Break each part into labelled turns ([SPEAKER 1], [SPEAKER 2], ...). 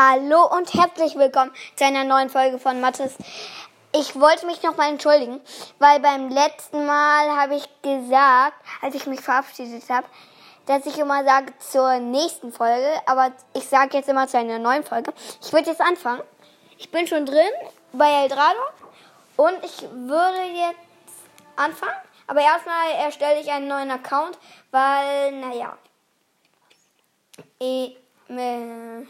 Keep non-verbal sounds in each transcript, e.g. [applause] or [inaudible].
[SPEAKER 1] Hallo und herzlich willkommen zu einer neuen Folge von Mathis. Ich wollte mich nochmal entschuldigen, weil beim letzten Mal habe ich gesagt, als ich mich verabschiedet habe, dass ich immer sage zur nächsten Folge, aber ich sage jetzt immer zu einer neuen Folge. Ich würde jetzt anfangen. Ich bin schon drin bei Eldrado und ich würde jetzt anfangen. Aber erstmal erstelle ich einen neuen Account, weil, naja, ich, äh,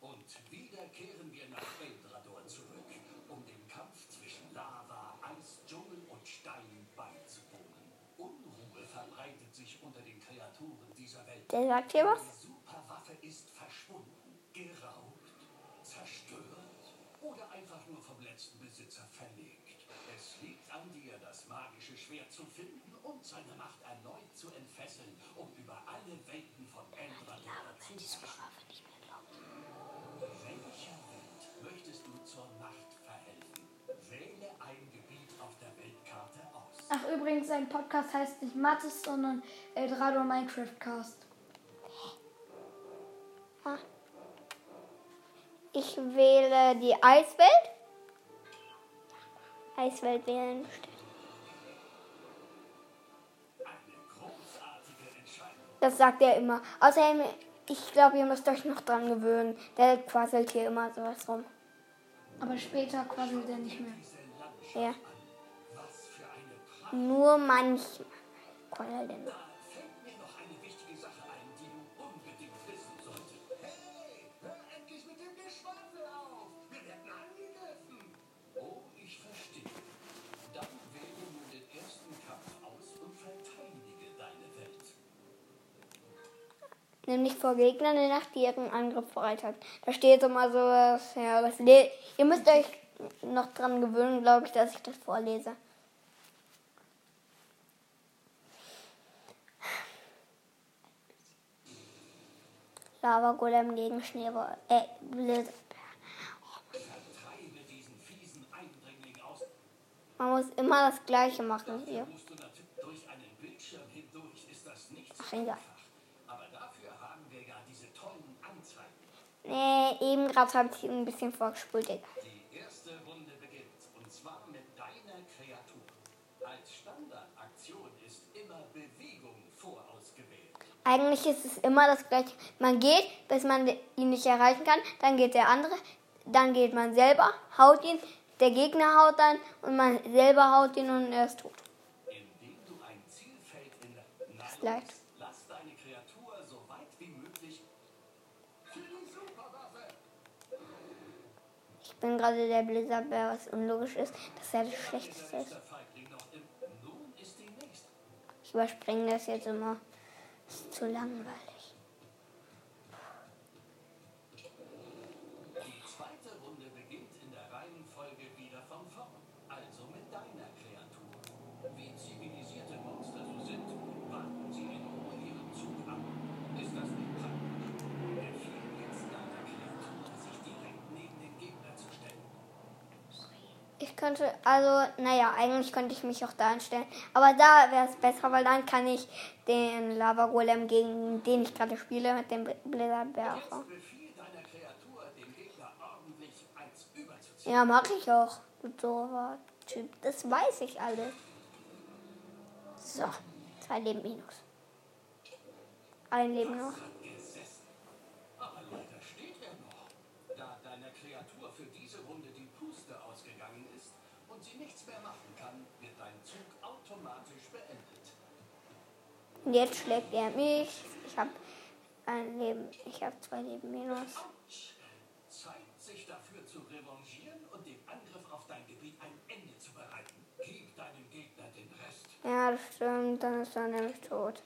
[SPEAKER 2] Und wieder kehren wir nach Eldrador zurück, um dem Kampf zwischen Lava, Eis, Dschungel und Stein beizuwohnen. Unruhe verbreitet sich unter den Kreaturen dieser Welt.
[SPEAKER 1] Der sagt hier was.
[SPEAKER 2] Superwaffe ist verschwunden, geraubt, zerstört oder einfach nur vom letzten Besitzer verlegt. Es liegt an dir, das magische Schwert zu finden und seine Macht erneut zu entfesseln, um über alle Welten von Eldrador zu herrschen. Welcher Welt möchtest du zur Macht verhelfen? Wähle ein Gebiet auf der Weltkarte aus.
[SPEAKER 3] Ach, übrigens, sein Podcast heißt nicht Mathis, sondern Eldorado Minecraft Cast.
[SPEAKER 1] Ich wähle die Eiswelt. Eiswelt wählen. Das sagt er immer. Außerdem, ich glaube, ihr müsst euch noch dran gewöhnen. Der quasselt hier immer sowas rum.
[SPEAKER 3] Aber später quasselt er nicht mehr.
[SPEAKER 1] Ja. Nur manchmal. Quasselt er noch. Nämlich vor Gegnern in Nacht, die ihren Angriff bereit hat. Da steht immer so, was, ja, was le Ihr müsst euch noch dran gewöhnen, glaube ich, dass ich das vorlese. Lava Golem gegen Schneeball. Äh,
[SPEAKER 2] aus.
[SPEAKER 1] Man muss immer das Gleiche machen hier.
[SPEAKER 2] Musst du natürlich durch einen Bildschirm hindurch, ist das nicht so
[SPEAKER 1] Ach, egal.
[SPEAKER 2] einfach. Aber dafür haben wir ja diese tollen Anzeigen.
[SPEAKER 1] Nee, eben gerade habe ich ein bisschen vorgespult.
[SPEAKER 2] Die erste Runde beginnt und zwar mit deiner Kreatur. Als Standardaktion ist immer Bewegung vorausgewählt.
[SPEAKER 1] Eigentlich ist es immer das gleiche. Man geht, bis man ihn nicht erreichen kann, dann geht der andere, dann geht man selber, haut ihn, der Gegner haut dann und man selber haut ihn und er ist tot.
[SPEAKER 2] Indem du
[SPEAKER 1] bin gerade der Blizzardbär, was unlogisch ist, dass er das Schlechteste ist. Ich überspringe das jetzt immer. Ist zu langweilig.
[SPEAKER 2] Die zweite Runde beginnt in der Reihenfolge wieder von vorn. Also mit deiner Kreatur. Wie zivilisierte Monster so sind, warten sie in Ruhe ihren Zug ab. Ist das nicht praktisch? Befiehl jetzt deiner Kreatur, sich direkt neben den Gegner zu stellen.
[SPEAKER 1] Ich könnte, also, naja, eigentlich könnte ich mich auch da einstellen. Aber da wäre es besser, weil dann kann ich den Lava Golem, gegen den ich gerade spiele, mit dem
[SPEAKER 2] überzuziehen.
[SPEAKER 1] Ja, mache ich auch. Doofer Typ. Das weiß ich alles. So, zwei Leben minus. Ein Leben noch.
[SPEAKER 2] Gesessen. Aber leider steht er noch. Da Kreatur für diese Runde die Puste ausgegangen ist und sie nichts mehr machen kann, wird dein Zug automatisch beendet.
[SPEAKER 1] Und jetzt schlägt er mich. Ich habe ein Leben. Ich habe zwei Leben minus.
[SPEAKER 2] Autsch! Zeit, sich dafür zu revanchieren und dem Angriff auf dein Gebiet ein Ende zu bereiten. Gib deinem Gegner den Rest.
[SPEAKER 1] Ja, das stimmt. Dann ist er nämlich tot.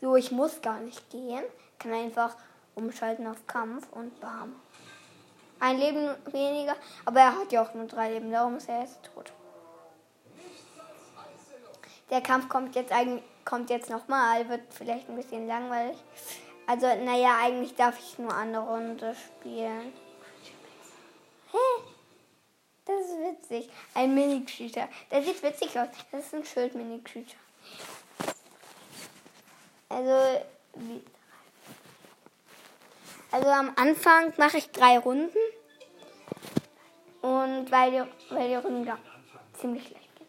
[SPEAKER 1] So, ich muss gar nicht gehen. Kann einfach umschalten auf Kampf und bam. Ein Leben weniger. Aber er hat ja auch nur drei Leben. Darum ist er jetzt tot. Der Kampf kommt jetzt eigentlich kommt jetzt nochmal. Wird vielleicht ein bisschen langweilig. Also, naja, eigentlich darf ich nur eine Runde spielen. Hä? Das ist witzig. Ein Mini-Cheater. Der sieht witzig aus. Das ist ein Schild-Mini-Cheater. Also, wie, Also am Anfang mache ich drei Runden. Und weil die, weil die Runden ja, ziemlich schlecht gehen.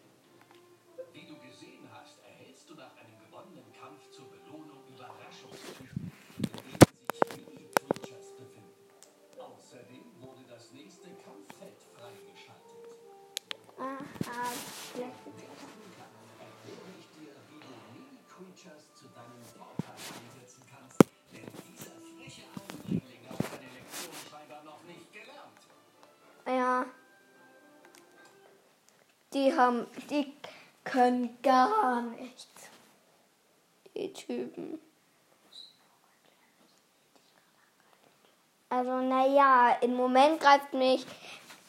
[SPEAKER 2] Wie du gesehen hast, erhältst du nach einem gewonnenen Kampf zur Belohnung Überraschungstypen, in denen sich Mini-Creatures befinden. Außerdem wurde das nächste Kampffeld freigeschaltet.
[SPEAKER 1] Aha, Ja. Die haben, die können gar nichts. Die Typen. Also, naja, im Moment greift mich,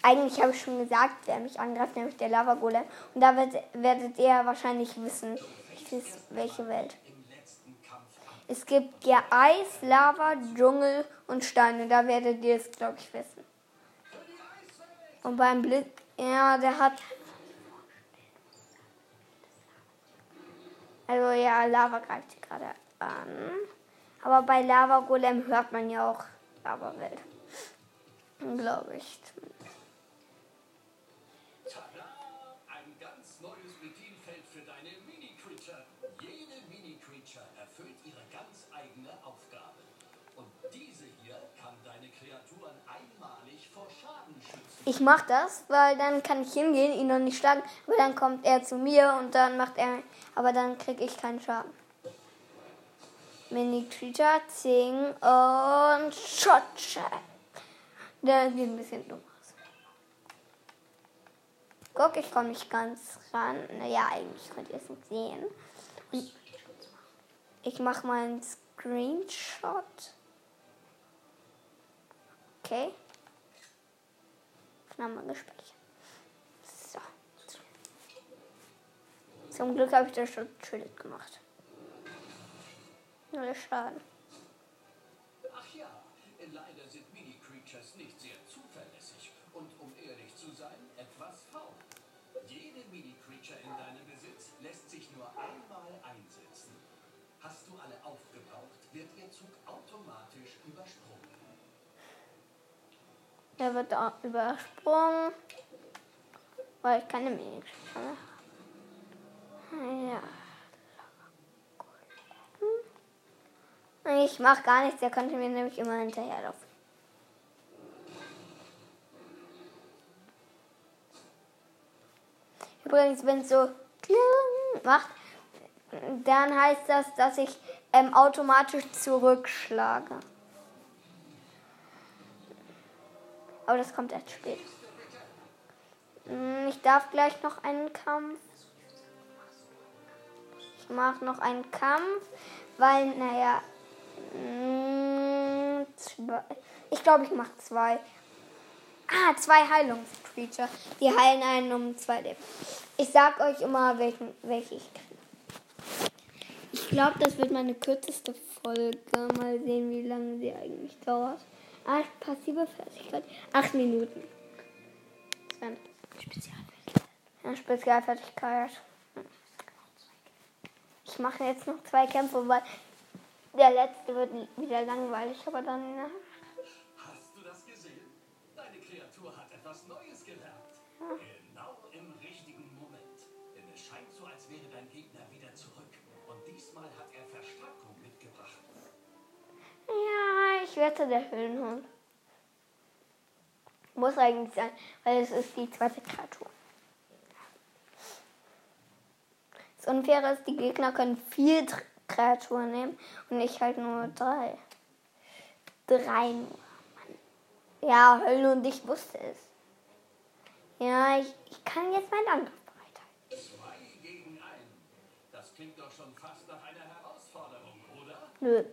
[SPEAKER 1] eigentlich habe ich schon gesagt, wer mich angreift, nämlich der Lava Golem. Und da wird, werdet ihr wahrscheinlich wissen, welche Welt. Es gibt ja Eis, Lava, Dschungel und Steine. Da werdet ihr es, glaube ich, wissen. Und beim Blitz, ja, der hat. Also ja, Lava greift gerade an. Aber bei Lava Golem hört man ja auch Lava-Welt. Glaube ich.
[SPEAKER 2] Tada!
[SPEAKER 1] Ich mach das, weil dann kann ich hingehen, ihn noch nicht schlagen, aber dann kommt er zu mir und dann macht er, aber dann krieg ich keinen Schaden. Mini Creature, Zing und Shotcheck. Der sieht ein bisschen dumm aus. Guck, ich komme nicht ganz ran. Naja, eigentlich könnt ihr es nicht sehen. Ich mache mal einen Screenshot. Okay. Aufnahme gespeichert. So. Zum Glück habe ich das schon Schild gemacht. Null Schaden.
[SPEAKER 2] Ach ja, leider
[SPEAKER 1] Der wird auch übersprungen. Weil ich keine habe. Ja. Ich mache gar nichts, der könnte mir nämlich immer hinterherlaufen. Übrigens, wenn es so macht, dann heißt das, dass ich ähm, automatisch zurückschlage. Aber das kommt erst spät. Hm, Ich darf gleich noch einen Kampf. Ich mache noch einen Kampf, weil, naja, zwei. ich glaube, ich mache zwei. Ah, zwei Heilungscreature. Die heilen einen um zwei Leben. Ich sag euch immer, welchen, welche ich kriege. Ich glaube, das wird meine kürzeste Folge. Mal sehen, wie lange sie eigentlich dauert. Ah, passive Fertigkeit. Acht Minuten. Dann Spezialfertigkeit. Ja, Spezialfertigkeit. Ich mache jetzt noch zwei Kämpfe, weil der letzte wird wieder langweilig, aber dann. Na,
[SPEAKER 2] Hast du das gesehen? Deine Kreatur hat etwas Neues gelernt. Genau im richtigen Moment. Denn es scheint so, als wäre dein Gegner wieder zurück. Und diesmal hat er Verstärkung mitgebracht.
[SPEAKER 1] ja, ich wette der Höhlenhund. Muss eigentlich sein, weil es ist die zweite Kreatur. Das Unfaire ist, die Gegner können vier Kreaturen nehmen und ich halt nur drei. Drei nur. Mann. Ja, Höhlenhund, ich wusste es. Ja, ich, ich kann jetzt meinen Angriff bereithalten.
[SPEAKER 2] Zwei gegen einen. Das klingt doch schon fast nach einer Herausforderung, oder?
[SPEAKER 1] Nö.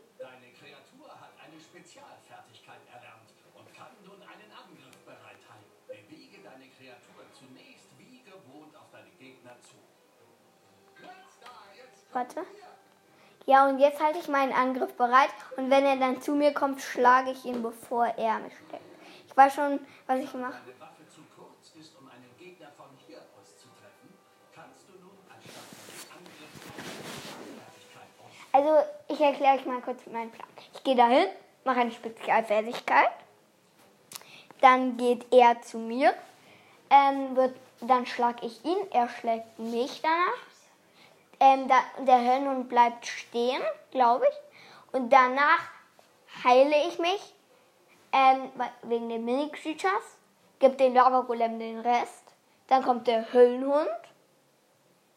[SPEAKER 1] Warte. Ja, und jetzt halte ich meinen Angriff bereit und wenn er dann zu mir kommt, schlage ich ihn, bevor er mich steckt. Ich weiß schon, was ich mache. Also, ich erkläre euch mal kurz meinen Plan. Ich gehe dahin, mache eine Spezialfertigkeit. Dann geht er zu mir. Ähm, wird, dann schlage ich ihn. Er schlägt mich danach. Ähm, da, der Höllenhund bleibt stehen, glaube ich. Und danach heile ich mich ähm, wegen den Mini-Creatures. Gib den Lava-Golem den Rest. Dann kommt der Höllenhund.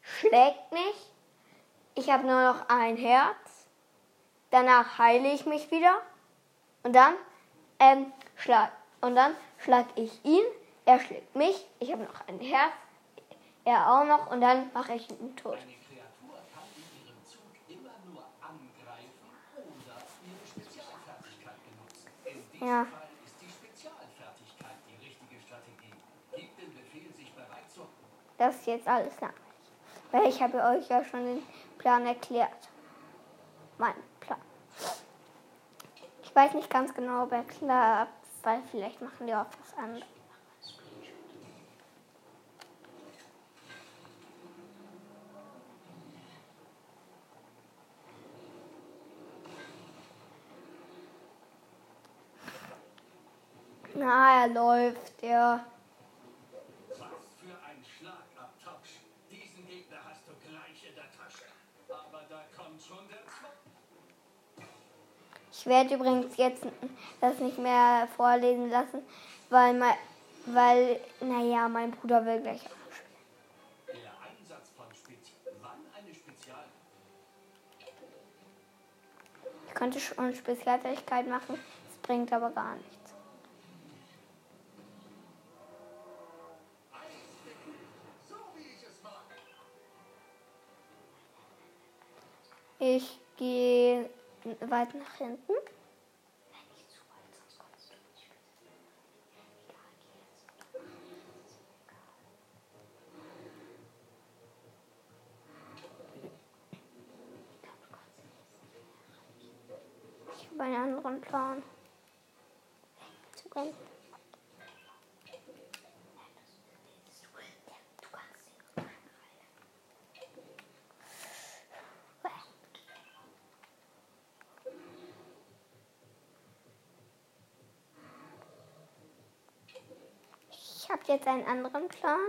[SPEAKER 1] Schlägt mich. Ich habe nur noch ein Herz. Danach heile ich mich wieder. Und dann ähm, schlag und dann schlag ich ihn. Er schlägt mich. Ich habe noch ein Herz. Er auch noch. Und dann mache ich ihn tot.
[SPEAKER 2] Eine Kreatur kann in ihrem Zug immer nur angreifen oder ihre Spezialfertigkeit benutzen. In diesem
[SPEAKER 1] Ja.
[SPEAKER 2] Fall ist die Spezialfertigkeit die richtige Strategie. Gib den Befehl, sich bereit zu
[SPEAKER 1] Das ist jetzt alles langweilig. Weil ich habe euch ja schon den Plan erklärt. Mein Plan. Ich weiß nicht ganz genau, ob er klappt, weil vielleicht machen wir auch was anderes. Na, er läuft, ja.
[SPEAKER 2] Was für ein Schlagabtausch. Diesen Gegner hast du gleich in der Tasche. Aber da kommt schon der zweite.
[SPEAKER 1] Ich werde übrigens jetzt das nicht mehr vorlesen lassen, weil, mein, weil naja, mein Bruder will gleich auch spielen.
[SPEAKER 2] Der Einsatz von Spezi Wann eine Spezial...
[SPEAKER 1] Ich könnte schon Spezialfähigkeit machen, es bringt aber gar nichts.
[SPEAKER 2] Ich
[SPEAKER 1] gehe weit nach hinten. Ich habe einen anderen Plan. Zu rennen. Ich habe jetzt einen anderen Plan.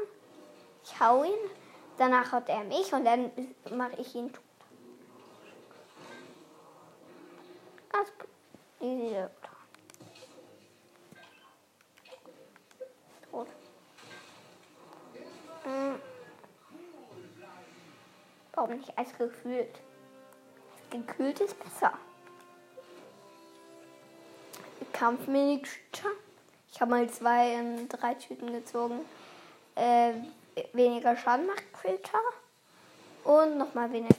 [SPEAKER 1] Ich hau ihn, danach haut er mich und dann mache ich ihn tot. Ganz easy Plan. Tot. Hm. Warum nicht Eis gekühlt? Gekühlt ist besser. Kampfmini-Tüte. Ich habe mal zwei in drei Tüten gezogen. Äh, weniger Schaden macht Creature. Und nochmal weniger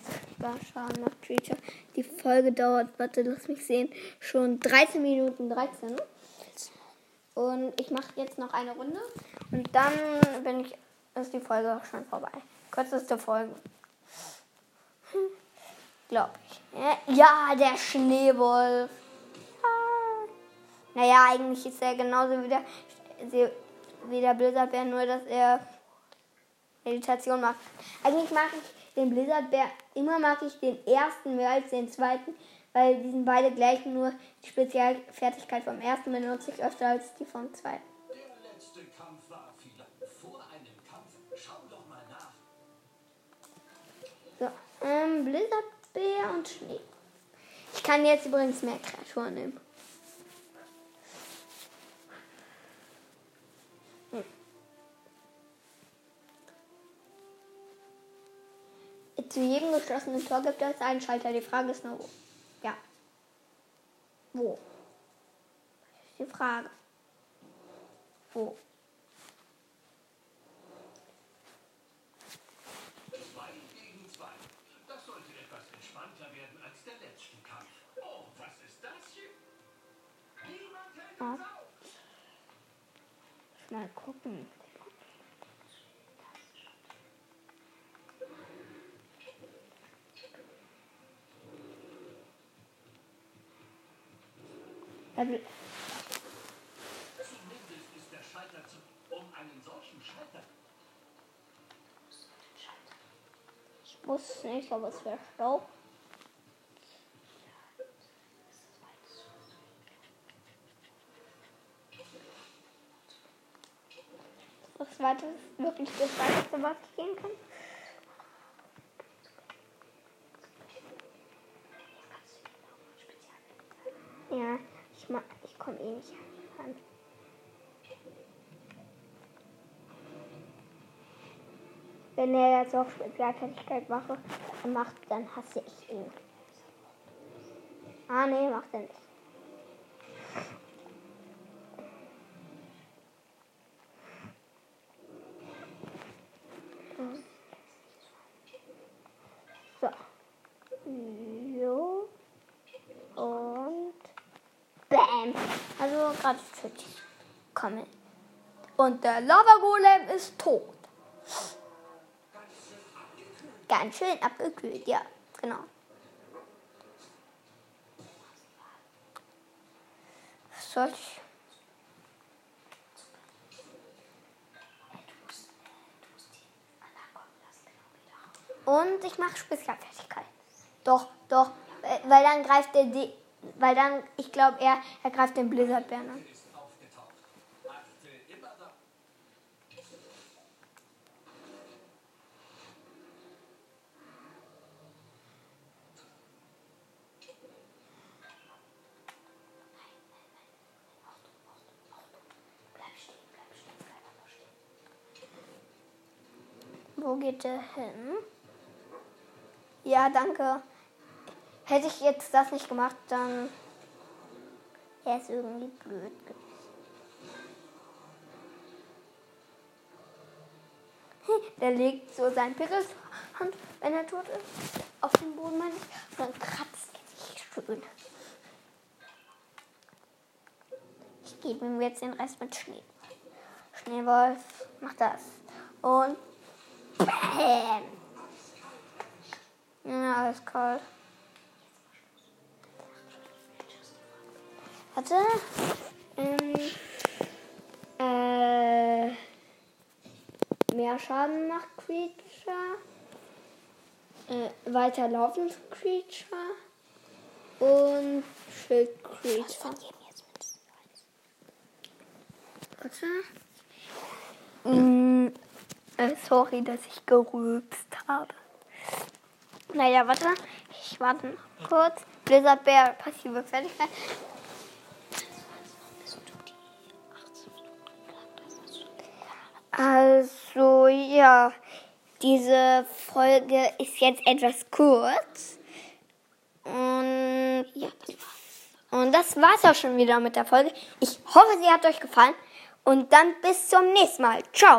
[SPEAKER 1] Schaden macht Creature. Die Folge dauert, warte, lass mich sehen, schon 13 Minuten 13. Und ich mache jetzt noch eine Runde. Und dann bin ich, ist die Folge auch schon vorbei. Kürzeste Folge. Hm, Glaube ich. Ja, der Schneewolf. Naja, eigentlich ist er genauso wie der, wie der Blizzardbär, nur dass er Meditation macht. Eigentlich mag ich den Blizzardbär, immer mag ich den ersten mehr als den zweiten, weil die sind beide gleich, nur die Spezialfertigkeit vom ersten benutze ich öfter als die vom zweiten.
[SPEAKER 2] Der letzte Kampf war viel. Vor einem Kampf, schau doch mal nach.
[SPEAKER 1] So, ähm, Blizzardbär und Schnee. Ich kann jetzt übrigens mehr Kreaturen nehmen. Zu jedem geschlossenen Tor gibt es einen Schalter. Die Frage ist nur wo. Ja. Wo? Die Frage. Wo?
[SPEAKER 2] Zwei gegen Er will.
[SPEAKER 1] Ich wusste nicht, aber es wäre schlau. Das war das wirklich das Weite, was ich gehen kann. Nicht ran. Wenn er jetzt auch Spezialfertigkeit mache, macht, dann hasse ich ihn. Ah, nee, macht er nicht. So. So. Und Bam. Also gerade tödlich. Komme. Und der Lava Golem ist tot. Ganz schön abgekühlt, ja, genau. Was soll ich? Und ich mache Spezialfertigkeit. Doch, doch. äh, Weil dann greift der D. Weil dann, ich glaube, er, er greift den Blizzardbären an. Wo geht der hin? Ja, danke. Hätte ich jetzt das nicht gemacht, dann wäre es irgendwie blöd gewesen. [laughs] Der legt so seinen Pickel zur Hand, wenn er tot ist, auf den Boden, meine ich, und dann kratzt er sich schön. Ich gebe ihm jetzt den Rest mit Schnee. Schneewolf, mach das. Und Bam. Ja, alles kalt. Warte. Ähm, äh, mehr Schaden macht Creature. Äh, weiterlaufend Creature. Und Schild Creature. Warte. Mm, äh, sorry, dass ich gerülpst habe. Naja, warte. Ich warte noch kurz. Blizzard Bear, passive Fertigkeit. Also, ja. Diese Folge ist jetzt etwas kurz. Und ja. Und das war's auch schon wieder mit der Folge. Ich hoffe, sie hat euch gefallen. Und dann bis zum nächsten Mal. Ciao.